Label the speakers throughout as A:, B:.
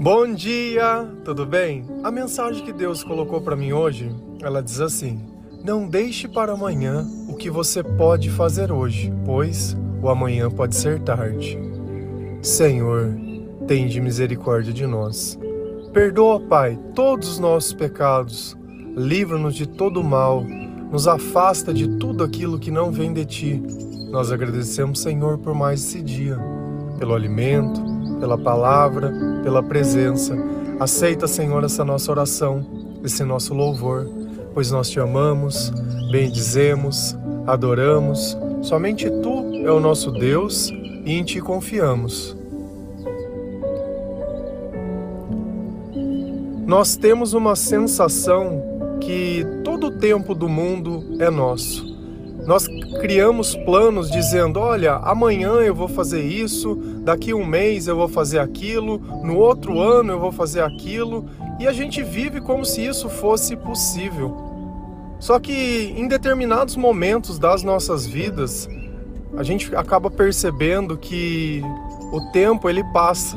A: Bom dia, tudo bem? A mensagem que Deus colocou para mim hoje, ela diz assim: Não deixe para amanhã o que você pode fazer hoje, pois o amanhã pode ser tarde. Senhor, tende misericórdia de nós. Perdoa, Pai, todos os nossos pecados. Livra-nos de todo mal. Nos afasta de tudo aquilo que não vem de ti. Nós agradecemos, Senhor, por mais esse dia, pelo alimento, pela palavra, pela presença. Aceita, Senhor, essa nossa oração, esse nosso louvor, pois nós te amamos, bendizemos, adoramos. Somente tu é o nosso Deus e em ti confiamos. Nós temos uma sensação que todo o tempo do mundo é nosso. Nós criamos planos dizendo: olha, amanhã eu vou fazer isso, daqui um mês eu vou fazer aquilo, no outro ano eu vou fazer aquilo, e a gente vive como se isso fosse possível. Só que em determinados momentos das nossas vidas, a gente acaba percebendo que o tempo ele passa.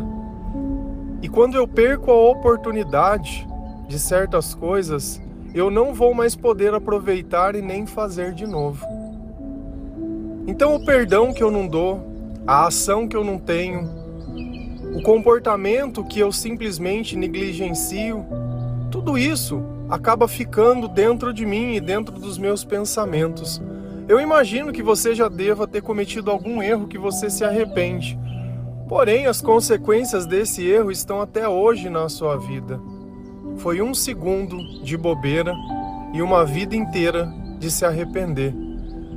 A: E quando eu perco a oportunidade de certas coisas, eu não vou mais poder aproveitar e nem fazer de novo. Então, o perdão que eu não dou, a ação que eu não tenho, o comportamento que eu simplesmente negligencio, tudo isso acaba ficando dentro de mim e dentro dos meus pensamentos. Eu imagino que você já deva ter cometido algum erro que você se arrepende. Porém, as consequências desse erro estão até hoje na sua vida. Foi um segundo de bobeira e uma vida inteira de se arrepender.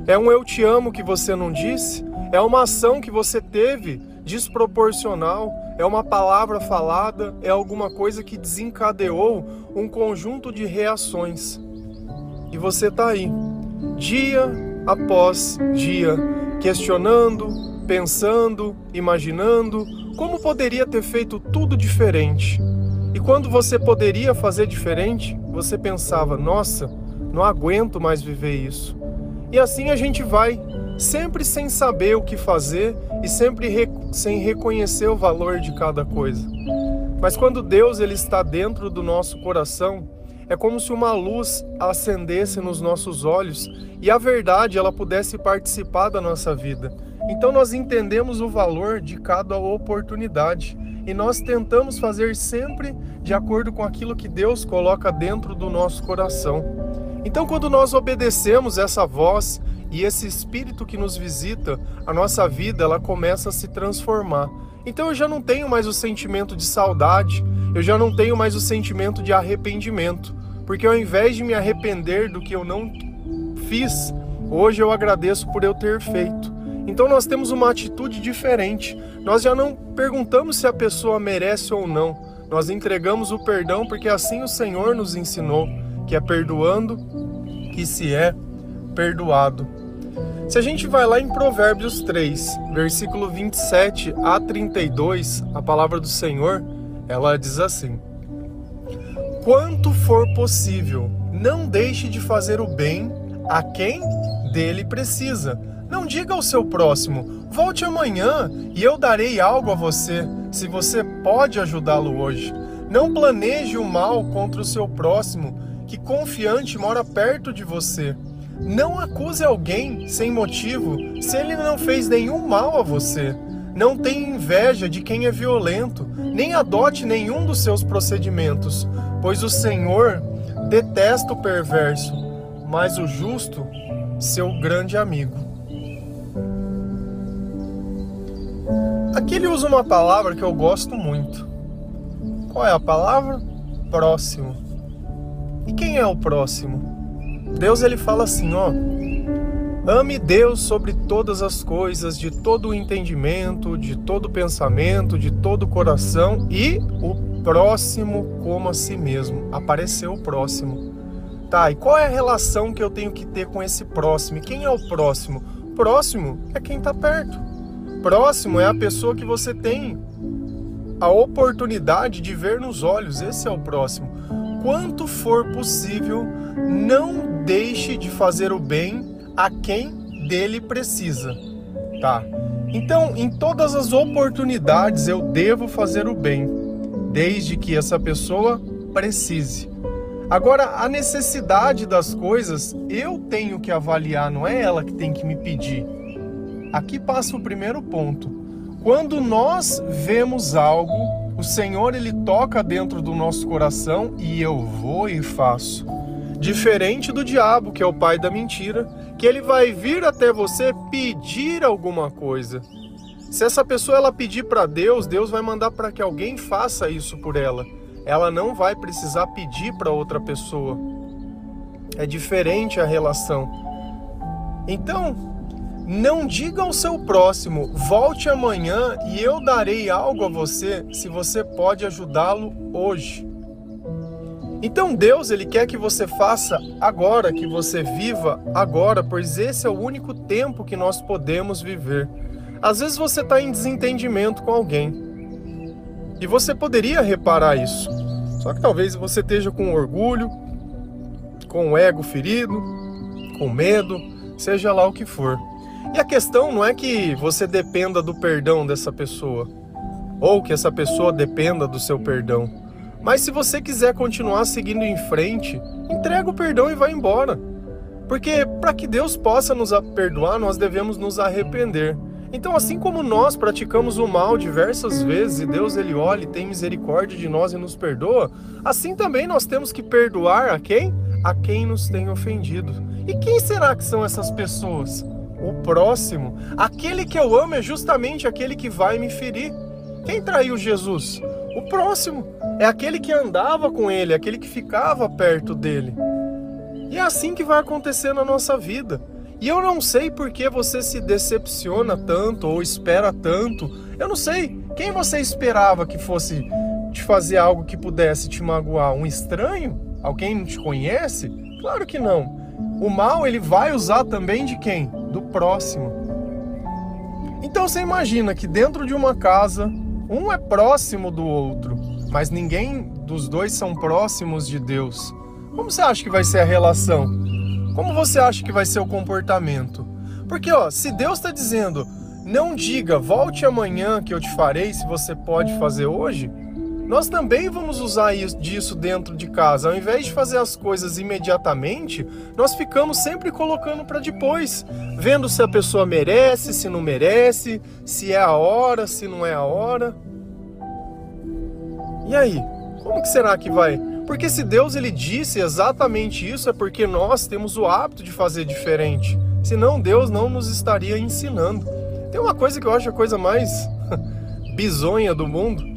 A: É um eu te amo que você não disse? É uma ação que você teve desproporcional? É uma palavra falada? É alguma coisa que desencadeou um conjunto de reações? E você está aí, dia após dia, questionando, pensando, imaginando como poderia ter feito tudo diferente. E quando você poderia fazer diferente, você pensava: nossa, não aguento mais viver isso. E assim a gente vai, sempre sem saber o que fazer e sempre re sem reconhecer o valor de cada coisa. Mas quando Deus ele está dentro do nosso coração, é como se uma luz acendesse nos nossos olhos e a verdade ela pudesse participar da nossa vida. Então nós entendemos o valor de cada oportunidade e nós tentamos fazer sempre de acordo com aquilo que Deus coloca dentro do nosso coração. Então, quando nós obedecemos essa voz e esse espírito que nos visita, a nossa vida ela começa a se transformar. Então, eu já não tenho mais o sentimento de saudade, eu já não tenho mais o sentimento de arrependimento, porque ao invés de me arrepender do que eu não fiz, hoje eu agradeço por eu ter feito. Então nós temos uma atitude diferente. Nós já não perguntamos se a pessoa merece ou não. Nós entregamos o perdão porque assim o Senhor nos ensinou que é perdoando que se é perdoado. Se a gente vai lá em Provérbios 3, versículo 27 a 32, a palavra do Senhor, ela diz assim: Quanto for possível, não deixe de fazer o bem a quem dele precisa. Não diga ao seu próximo: volte amanhã e eu darei algo a você, se você pode ajudá-lo hoje. Não planeje o mal contra o seu próximo, que confiante mora perto de você. Não acuse alguém sem motivo se ele não fez nenhum mal a você. Não tenha inveja de quem é violento, nem adote nenhum dos seus procedimentos, pois o Senhor detesta o perverso, mas o justo, seu grande amigo. Aqui ele usa uma palavra que eu gosto muito. Qual é a palavra? Próximo. E quem é o próximo? Deus ele fala assim, ó: Ame Deus sobre todas as coisas, de todo o entendimento, de todo o pensamento, de todo o coração e o próximo como a si mesmo. Apareceu o próximo. Tá, e qual é a relação que eu tenho que ter com esse próximo? E quem é o próximo? Próximo é quem está perto. Próximo é a pessoa que você tem a oportunidade de ver nos olhos. Esse é o próximo quanto for possível, não deixe de fazer o bem a quem dele precisa, tá? Então, em todas as oportunidades eu devo fazer o bem, desde que essa pessoa precise. Agora, a necessidade das coisas eu tenho que avaliar, não é ela que tem que me pedir. Aqui passa o primeiro ponto. Quando nós vemos algo, o Senhor ele toca dentro do nosso coração e eu vou e faço. Diferente do diabo, que é o pai da mentira, que ele vai vir até você pedir alguma coisa. Se essa pessoa ela pedir para Deus, Deus vai mandar para que alguém faça isso por ela ela não vai precisar pedir para outra pessoa. É diferente a relação. Então, não diga ao seu próximo, volte amanhã e eu darei algo a você se você pode ajudá-lo hoje. Então Deus, ele quer que você faça agora, que você viva agora, pois esse é o único tempo que nós podemos viver. Às vezes você está em desentendimento com alguém. E você poderia reparar isso. Só que talvez você esteja com orgulho, com o ego ferido, com medo, seja lá o que for. E a questão não é que você dependa do perdão dessa pessoa, ou que essa pessoa dependa do seu perdão. Mas se você quiser continuar seguindo em frente, entrega o perdão e vai embora. Porque para que Deus possa nos perdoar, nós devemos nos arrepender. Então, assim como nós praticamos o mal diversas vezes e Deus ele olha e tem misericórdia de nós e nos perdoa, assim também nós temos que perdoar a quem? A quem nos tem ofendido. E quem será que são essas pessoas? O próximo. Aquele que eu amo é justamente aquele que vai me ferir. Quem traiu Jesus? O próximo. É aquele que andava com ele, aquele que ficava perto dele. E é assim que vai acontecer na nossa vida. E eu não sei por que você se decepciona tanto ou espera tanto. Eu não sei. Quem você esperava que fosse te fazer algo que pudesse te magoar? Um estranho? Alguém não te conhece? Claro que não. O mal ele vai usar também de quem? Do próximo. Então você imagina que dentro de uma casa, um é próximo do outro, mas ninguém dos dois são próximos de Deus. Como você acha que vai ser a relação? Como você acha que vai ser o comportamento? Porque, ó, se Deus está dizendo, não diga, volte amanhã que eu te farei se você pode fazer hoje, nós também vamos usar isso, disso dentro de casa. Ao invés de fazer as coisas imediatamente, nós ficamos sempre colocando para depois, vendo se a pessoa merece, se não merece, se é a hora, se não é a hora. E aí, como que será que vai? Porque se Deus ele disse exatamente isso, é porque nós temos o hábito de fazer diferente. Senão Deus não nos estaria ensinando. Tem uma coisa que eu acho a coisa mais bizonha do mundo,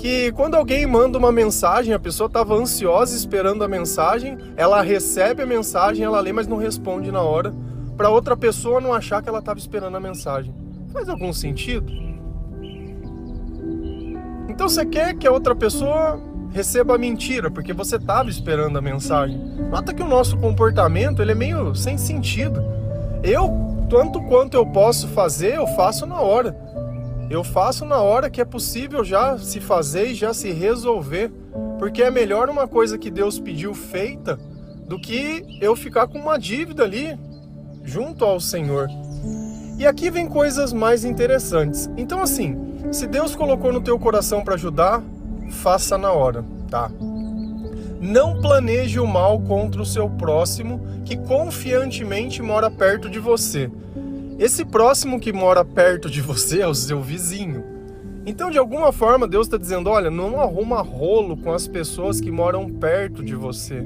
A: que quando alguém manda uma mensagem, a pessoa estava ansiosa esperando a mensagem, ela recebe a mensagem, ela lê, mas não responde na hora, para outra pessoa não achar que ela estava esperando a mensagem. Faz algum sentido? Então você quer que a outra pessoa receba a mentira, porque você estava esperando a mensagem. Nota que o nosso comportamento ele é meio sem sentido. Eu, tanto quanto eu posso fazer, eu faço na hora. Eu faço na hora que é possível já se fazer e já se resolver. Porque é melhor uma coisa que Deus pediu feita do que eu ficar com uma dívida ali junto ao Senhor. E aqui vem coisas mais interessantes. Então assim, se Deus colocou no teu coração para ajudar, faça na hora, tá? Não planeje o mal contra o seu próximo que confiantemente mora perto de você. Esse próximo que mora perto de você é o seu vizinho. Então, de alguma forma, Deus está dizendo: olha, não arruma rolo com as pessoas que moram perto de você.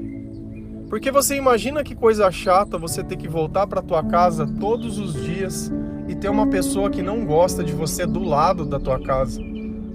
A: Porque você imagina que coisa chata você ter que voltar para tua casa todos os dias e ter uma pessoa que não gosta de você do lado da tua casa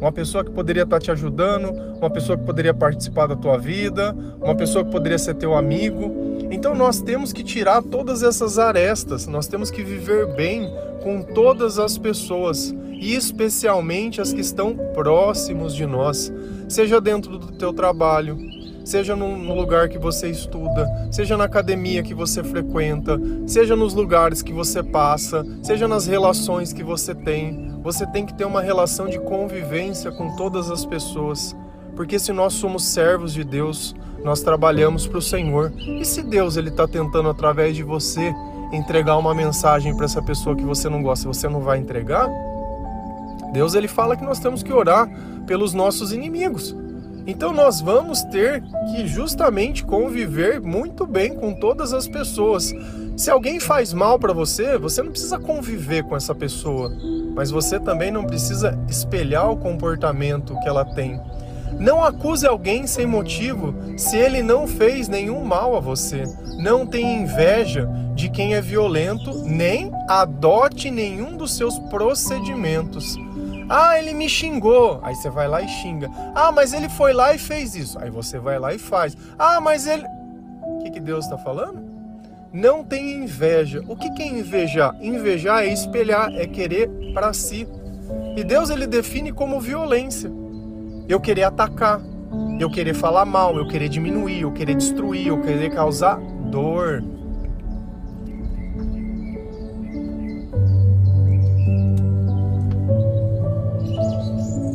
A: uma pessoa que poderia estar te ajudando, uma pessoa que poderia participar da tua vida, uma pessoa que poderia ser teu amigo. Então nós temos que tirar todas essas arestas, nós temos que viver bem com todas as pessoas e especialmente as que estão próximos de nós, seja dentro do teu trabalho, seja no lugar que você estuda, seja na academia que você frequenta, seja nos lugares que você passa, seja nas relações que você tem. Você tem que ter uma relação de convivência com todas as pessoas, porque se nós somos servos de Deus, nós trabalhamos para o Senhor. E se Deus ele está tentando através de você entregar uma mensagem para essa pessoa que você não gosta, você não vai entregar? Deus ele fala que nós temos que orar pelos nossos inimigos. Então nós vamos ter que justamente conviver muito bem com todas as pessoas. Se alguém faz mal para você, você não precisa conviver com essa pessoa, mas você também não precisa espelhar o comportamento que ela tem. Não acuse alguém sem motivo se ele não fez nenhum mal a você. Não tenha inveja de quem é violento, nem adote nenhum dos seus procedimentos. Ah, ele me xingou. Aí você vai lá e xinga. Ah, mas ele foi lá e fez isso. Aí você vai lá e faz. Ah, mas ele. O que, que Deus está falando? Não tenha inveja. O que, que é invejar? Invejar é espelhar, é querer para si. E Deus ele define como violência eu querer atacar, eu querer falar mal, eu querer diminuir, eu querer destruir, eu querer causar dor.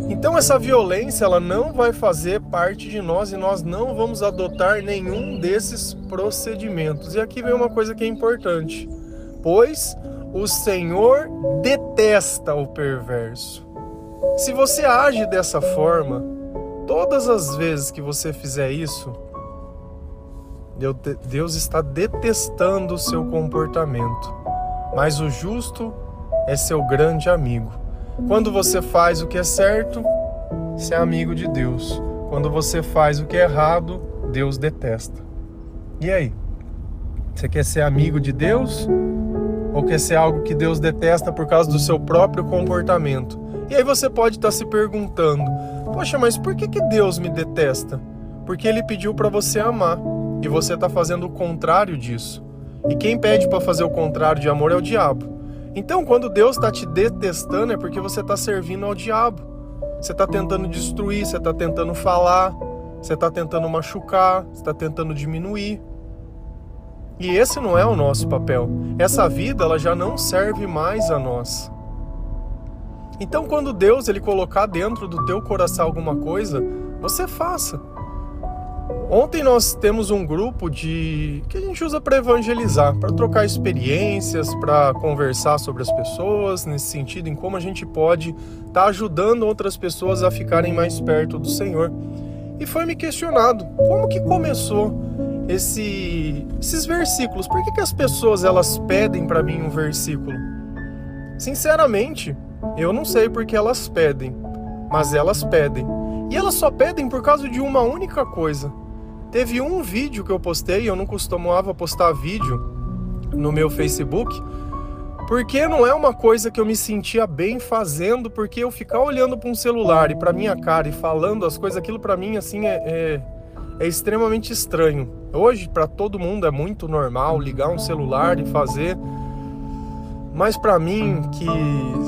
A: Então essa violência ela não vai fazer parte de nós e nós não vamos adotar nenhum desses procedimentos. E aqui vem uma coisa que é importante. Pois o Senhor detesta o perverso. Se você age dessa forma, todas as vezes que você fizer isso, Deus está detestando o seu comportamento. Mas o justo é seu grande amigo. Quando você faz o que é certo, você é amigo de Deus. Quando você faz o que é errado, Deus detesta. E aí? Você quer ser amigo de Deus? Ou quer ser algo que Deus detesta por causa do seu próprio comportamento? E aí você pode estar tá se perguntando: poxa, mas por que, que Deus me detesta? Porque Ele pediu para você amar e você está fazendo o contrário disso. E quem pede para fazer o contrário de amor é o diabo. Então, quando Deus está te detestando, é porque você está servindo ao diabo. Você está tentando destruir, você está tentando falar, você está tentando machucar, você está tentando diminuir. E esse não é o nosso papel. Essa vida ela já não serve mais a nós. Então, quando Deus ele colocar dentro do teu coração alguma coisa, você faça. Ontem nós temos um grupo de que a gente usa para evangelizar, para trocar experiências, para conversar sobre as pessoas, nesse sentido, em como a gente pode estar tá ajudando outras pessoas a ficarem mais perto do Senhor. E foi me questionado, como que começou esse, esses versículos? Por que, que as pessoas elas pedem para mim um versículo? Sinceramente, eu não sei porque elas pedem, mas elas pedem. E elas só pedem por causa de uma única coisa. Teve um vídeo que eu postei, eu não costumava postar vídeo no meu Facebook, porque não é uma coisa que eu me sentia bem fazendo, porque eu ficar olhando para um celular e para minha cara e falando as coisas, aquilo para mim assim é, é, é extremamente estranho. Hoje para todo mundo é muito normal ligar um celular e fazer mas para mim, que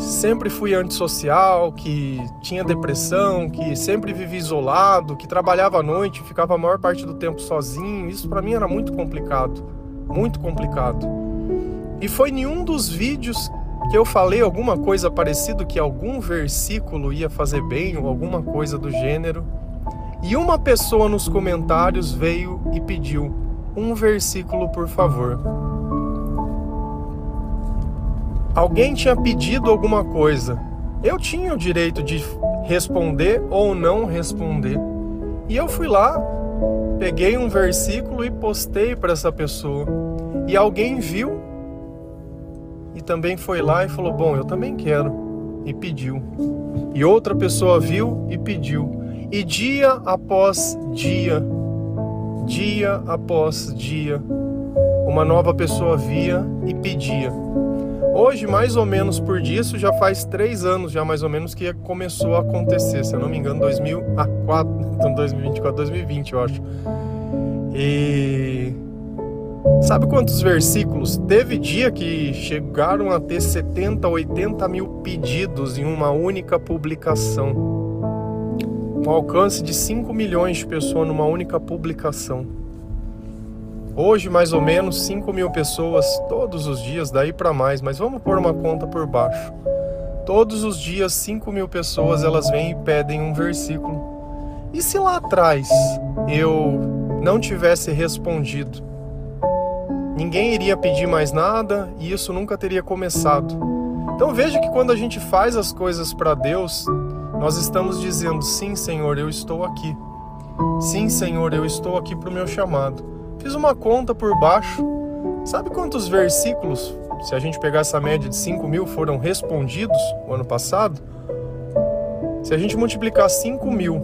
A: sempre fui antissocial, que tinha depressão, que sempre vivi isolado, que trabalhava à noite, ficava a maior parte do tempo sozinho, isso para mim era muito complicado, muito complicado. E foi nenhum dos vídeos que eu falei alguma coisa parecida que algum versículo ia fazer bem ou alguma coisa do gênero. E uma pessoa nos comentários veio e pediu um versículo, por favor. Alguém tinha pedido alguma coisa. Eu tinha o direito de responder ou não responder. E eu fui lá, peguei um versículo e postei para essa pessoa. E alguém viu e também foi lá e falou: Bom, eu também quero. E pediu. E outra pessoa viu e pediu. E dia após dia, dia após dia, uma nova pessoa via e pedia. Hoje, mais ou menos por dia, isso já faz três anos já mais ou menos que começou a acontecer, se eu não me engano, 2004, então 2024, 2020 eu acho. E sabe quantos versículos? Teve dia que chegaram a ter 70, 80 mil pedidos em uma única publicação. Um alcance de 5 milhões de pessoas numa única publicação. Hoje, mais ou menos 5 mil pessoas todos os dias, daí para mais, mas vamos pôr uma conta por baixo. Todos os dias, 5 mil pessoas elas vêm e pedem um versículo. E se lá atrás eu não tivesse respondido? Ninguém iria pedir mais nada e isso nunca teria começado. Então veja que quando a gente faz as coisas para Deus, nós estamos dizendo: sim, Senhor, eu estou aqui. Sim, Senhor, eu estou aqui para o meu chamado. Fiz uma conta por baixo. Sabe quantos versículos, se a gente pegar essa média de 5 mil, foram respondidos o ano passado? Se a gente multiplicar 5 mil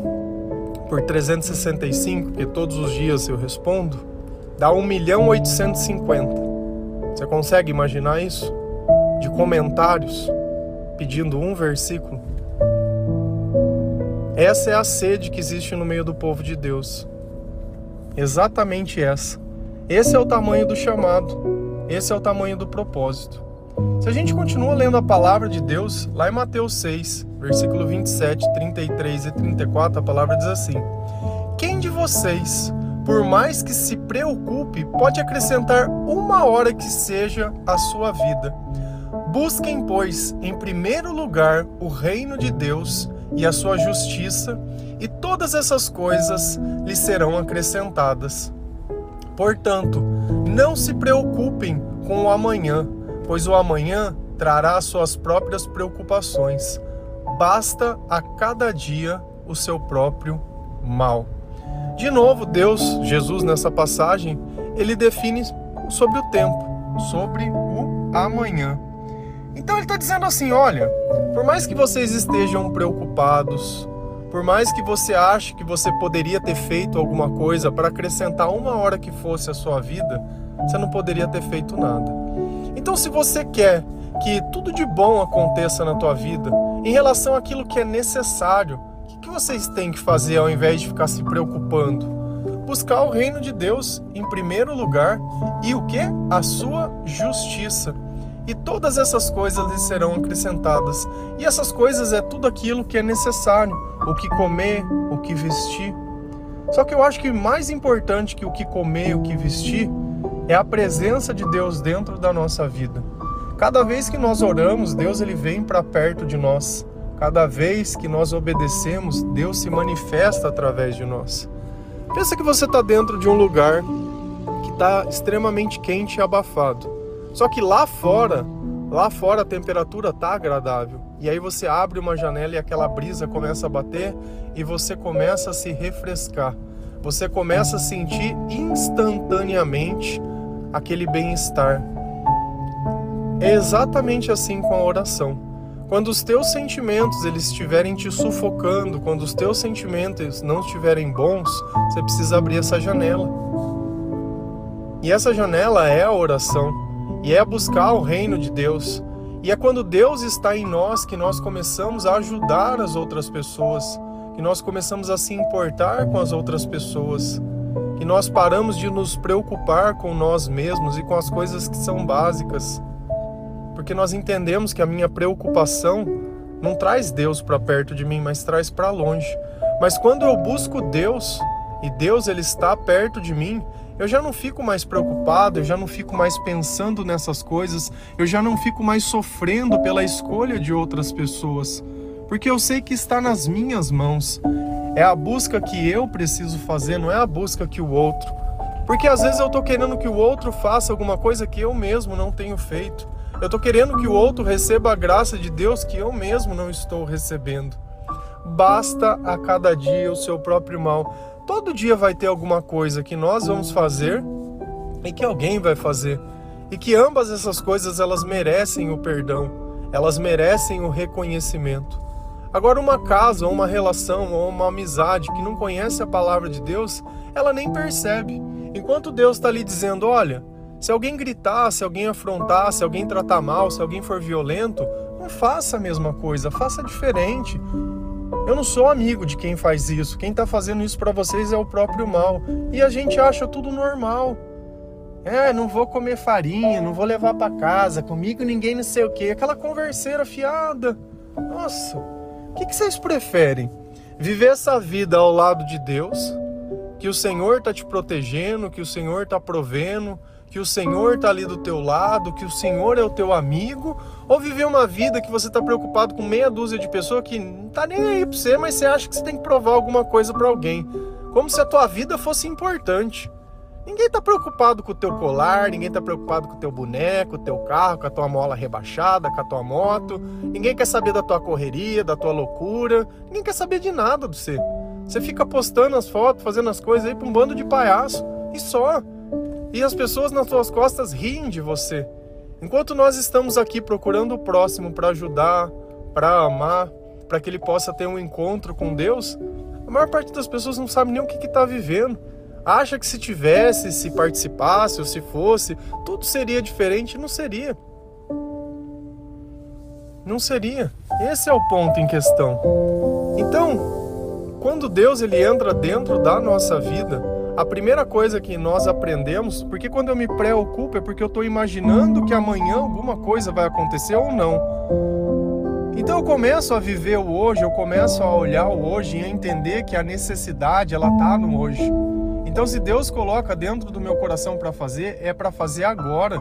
A: por 365, porque todos os dias eu respondo, dá 1 milhão 850. Você consegue imaginar isso? De comentários pedindo um versículo. Essa é a sede que existe no meio do povo de Deus. Exatamente essa. Esse é o tamanho do chamado. Esse é o tamanho do propósito. Se a gente continua lendo a palavra de Deus, lá em Mateus 6, versículo 27, 33 e 34, a palavra diz assim: Quem de vocês, por mais que se preocupe, pode acrescentar uma hora que seja à sua vida? Busquem, pois, em primeiro lugar o reino de Deus e a sua justiça, e todas essas coisas lhe serão acrescentadas. Portanto, não se preocupem com o amanhã pois o amanhã trará suas próprias preocupações. Basta a cada dia o seu próprio mal. De novo, Deus, Jesus nessa passagem, ele define sobre o tempo, sobre o amanhã. Então ele está dizendo assim: olha, por mais que vocês estejam preocupados, por mais que você ache que você poderia ter feito alguma coisa para acrescentar uma hora que fosse a sua vida, você não poderia ter feito nada. Então, se você quer que tudo de bom aconteça na tua vida, em relação àquilo que é necessário, o que vocês têm que fazer ao invés de ficar se preocupando? Buscar o reino de Deus em primeiro lugar e o que? A sua justiça. E todas essas coisas lhe serão acrescentadas. E essas coisas é tudo aquilo que é necessário: o que comer, o que vestir. Só que eu acho que mais importante que o que comer, o que vestir, é a presença de Deus dentro da nossa vida. Cada vez que nós oramos, Deus ele vem para perto de nós. Cada vez que nós obedecemos, Deus se manifesta através de nós. Pensa que você está dentro de um lugar que está extremamente quente e abafado. Só que lá fora, lá fora a temperatura está agradável. E aí você abre uma janela e aquela brisa começa a bater e você começa a se refrescar. Você começa a sentir instantaneamente aquele bem-estar. É exatamente assim com a oração. Quando os teus sentimentos eles estiverem te sufocando, quando os teus sentimentos não estiverem bons, você precisa abrir essa janela. E essa janela é a oração, e é buscar o reino de Deus. E é quando Deus está em nós que nós começamos a ajudar as outras pessoas, que nós começamos a se importar com as outras pessoas que nós paramos de nos preocupar com nós mesmos e com as coisas que são básicas, porque nós entendemos que a minha preocupação não traz Deus para perto de mim, mas traz para longe. Mas quando eu busco Deus e Deus ele está perto de mim, eu já não fico mais preocupado, eu já não fico mais pensando nessas coisas, eu já não fico mais sofrendo pela escolha de outras pessoas, porque eu sei que está nas minhas mãos. É a busca que eu preciso fazer, não é a busca que o outro. Porque às vezes eu estou querendo que o outro faça alguma coisa que eu mesmo não tenho feito. Eu estou querendo que o outro receba a graça de Deus que eu mesmo não estou recebendo. Basta a cada dia o seu próprio mal. Todo dia vai ter alguma coisa que nós vamos fazer e que alguém vai fazer. E que ambas essas coisas elas merecem o perdão, elas merecem o reconhecimento. Agora, uma casa, ou uma relação, ou uma amizade que não conhece a palavra de Deus, ela nem percebe. Enquanto Deus está ali dizendo: olha, se alguém gritar, se alguém afrontar, se alguém tratar mal, se alguém for violento, não faça a mesma coisa, faça diferente. Eu não sou amigo de quem faz isso. Quem está fazendo isso para vocês é o próprio mal. E a gente acha tudo normal. É, não vou comer farinha, não vou levar para casa, comigo ninguém não sei o quê. Aquela converseira fiada. Nossa, o que, que vocês preferem? Viver essa vida ao lado de Deus, que o Senhor está te protegendo, que o Senhor está provendo, que o Senhor está ali do teu lado, que o Senhor é o teu amigo, ou viver uma vida que você está preocupado com meia dúzia de pessoas que não tá nem aí para você, mas você acha que você tem que provar alguma coisa para alguém, como se a tua vida fosse importante. Ninguém está preocupado com o teu colar, ninguém está preocupado com o teu boneco, o teu carro, com a tua mola rebaixada, com a tua moto. Ninguém quer saber da tua correria, da tua loucura. Ninguém quer saber de nada do você. Você fica postando as fotos, fazendo as coisas aí para um bando de palhaço e só. E as pessoas nas suas costas riem de você. Enquanto nós estamos aqui procurando o próximo para ajudar, para amar, para que ele possa ter um encontro com Deus, a maior parte das pessoas não sabe nem o que está vivendo. Acha que se tivesse, se participasse ou se fosse, tudo seria diferente. Não seria. Não seria. Esse é o ponto em questão. Então, quando Deus ele entra dentro da nossa vida, a primeira coisa que nós aprendemos, porque quando eu me preocupo é porque eu estou imaginando que amanhã alguma coisa vai acontecer ou não. Então eu começo a viver o hoje, eu começo a olhar o hoje e a entender que a necessidade ela tá no hoje. Então se Deus coloca dentro do meu coração para fazer, é para fazer agora.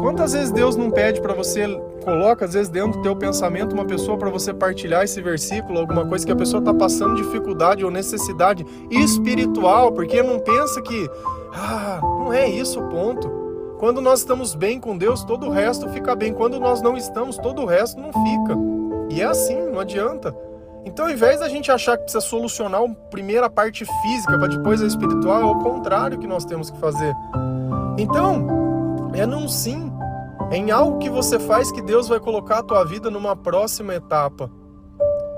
A: Quantas vezes Deus não pede para você, coloca às vezes dentro do teu pensamento uma pessoa para você partilhar esse versículo, alguma coisa que a pessoa está passando dificuldade ou necessidade espiritual, porque não pensa que, ah, não é isso o ponto. Quando nós estamos bem com Deus, todo o resto fica bem. Quando nós não estamos, todo o resto não fica. E é assim, não adianta. Então, ao invés da gente achar que precisa solucionar a primeira parte física para depois a espiritual, é o contrário que nós temos que fazer. Então, é num sim, em algo que você faz que Deus vai colocar a tua vida numa próxima etapa.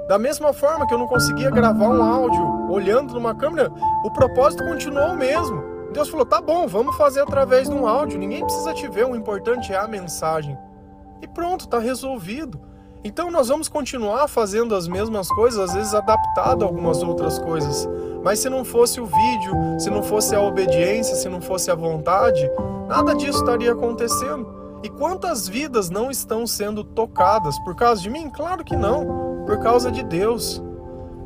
A: Da mesma forma que eu não conseguia gravar um áudio olhando numa câmera, o propósito continuou o mesmo. Deus falou: tá bom, vamos fazer através de um áudio, ninguém precisa te ver, o importante é a mensagem. E pronto, tá resolvido. Então nós vamos continuar fazendo as mesmas coisas, às vezes adaptado a algumas outras coisas. Mas se não fosse o vídeo, se não fosse a obediência, se não fosse a vontade, nada disso estaria acontecendo. E quantas vidas não estão sendo tocadas por causa de mim? Claro que não, por causa de Deus.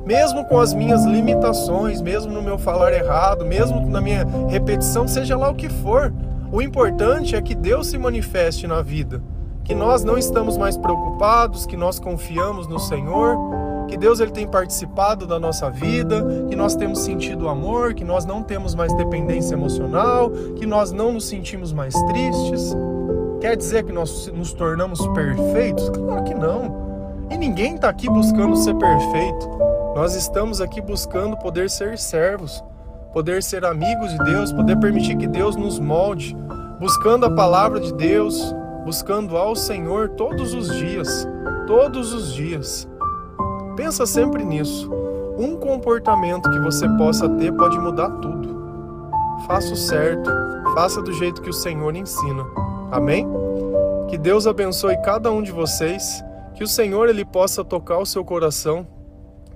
A: Mesmo com as minhas limitações, mesmo no meu falar errado, mesmo na minha repetição, seja lá o que for, o importante é que Deus se manifeste na vida, que nós não estamos mais preocupados, que nós confiamos no Senhor que Deus ele tem participado da nossa vida, que nós temos sentido amor, que nós não temos mais dependência emocional, que nós não nos sentimos mais tristes. Quer dizer que nós nos tornamos perfeitos? Claro que não. E ninguém está aqui buscando ser perfeito. Nós estamos aqui buscando poder ser servos, poder ser amigos de Deus, poder permitir que Deus nos molde, buscando a palavra de Deus, buscando ao Senhor todos os dias, todos os dias. Pensa sempre nisso. Um comportamento que você possa ter pode mudar tudo. Faça o certo, faça do jeito que o Senhor ensina. Amém? Que Deus abençoe cada um de vocês, que o Senhor ele possa tocar o seu coração,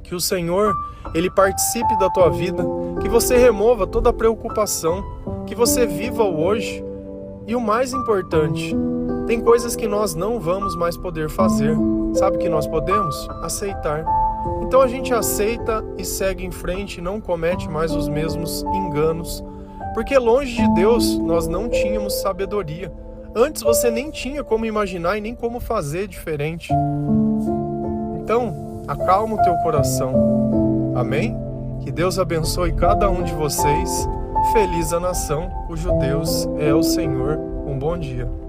A: que o Senhor ele participe da tua vida, que você remova toda preocupação, que você viva o hoje. E o mais importante, tem coisas que nós não vamos mais poder fazer Sabe o que nós podemos? Aceitar. Então a gente aceita e segue em frente, não comete mais os mesmos enganos, porque longe de Deus nós não tínhamos sabedoria. Antes você nem tinha como imaginar e nem como fazer diferente. Então, acalma o teu coração. Amém? Que Deus abençoe cada um de vocês. Feliz a nação cujo Deus é o Senhor. Um bom dia.